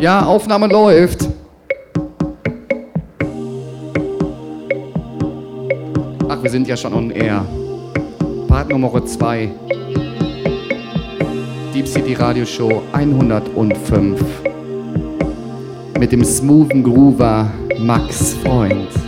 Ja, Aufnahme läuft. Ach, wir sind ja schon on air. Part Nummer 2. Deep City Radio Show 105. Mit dem smoothen Groover Max Freund.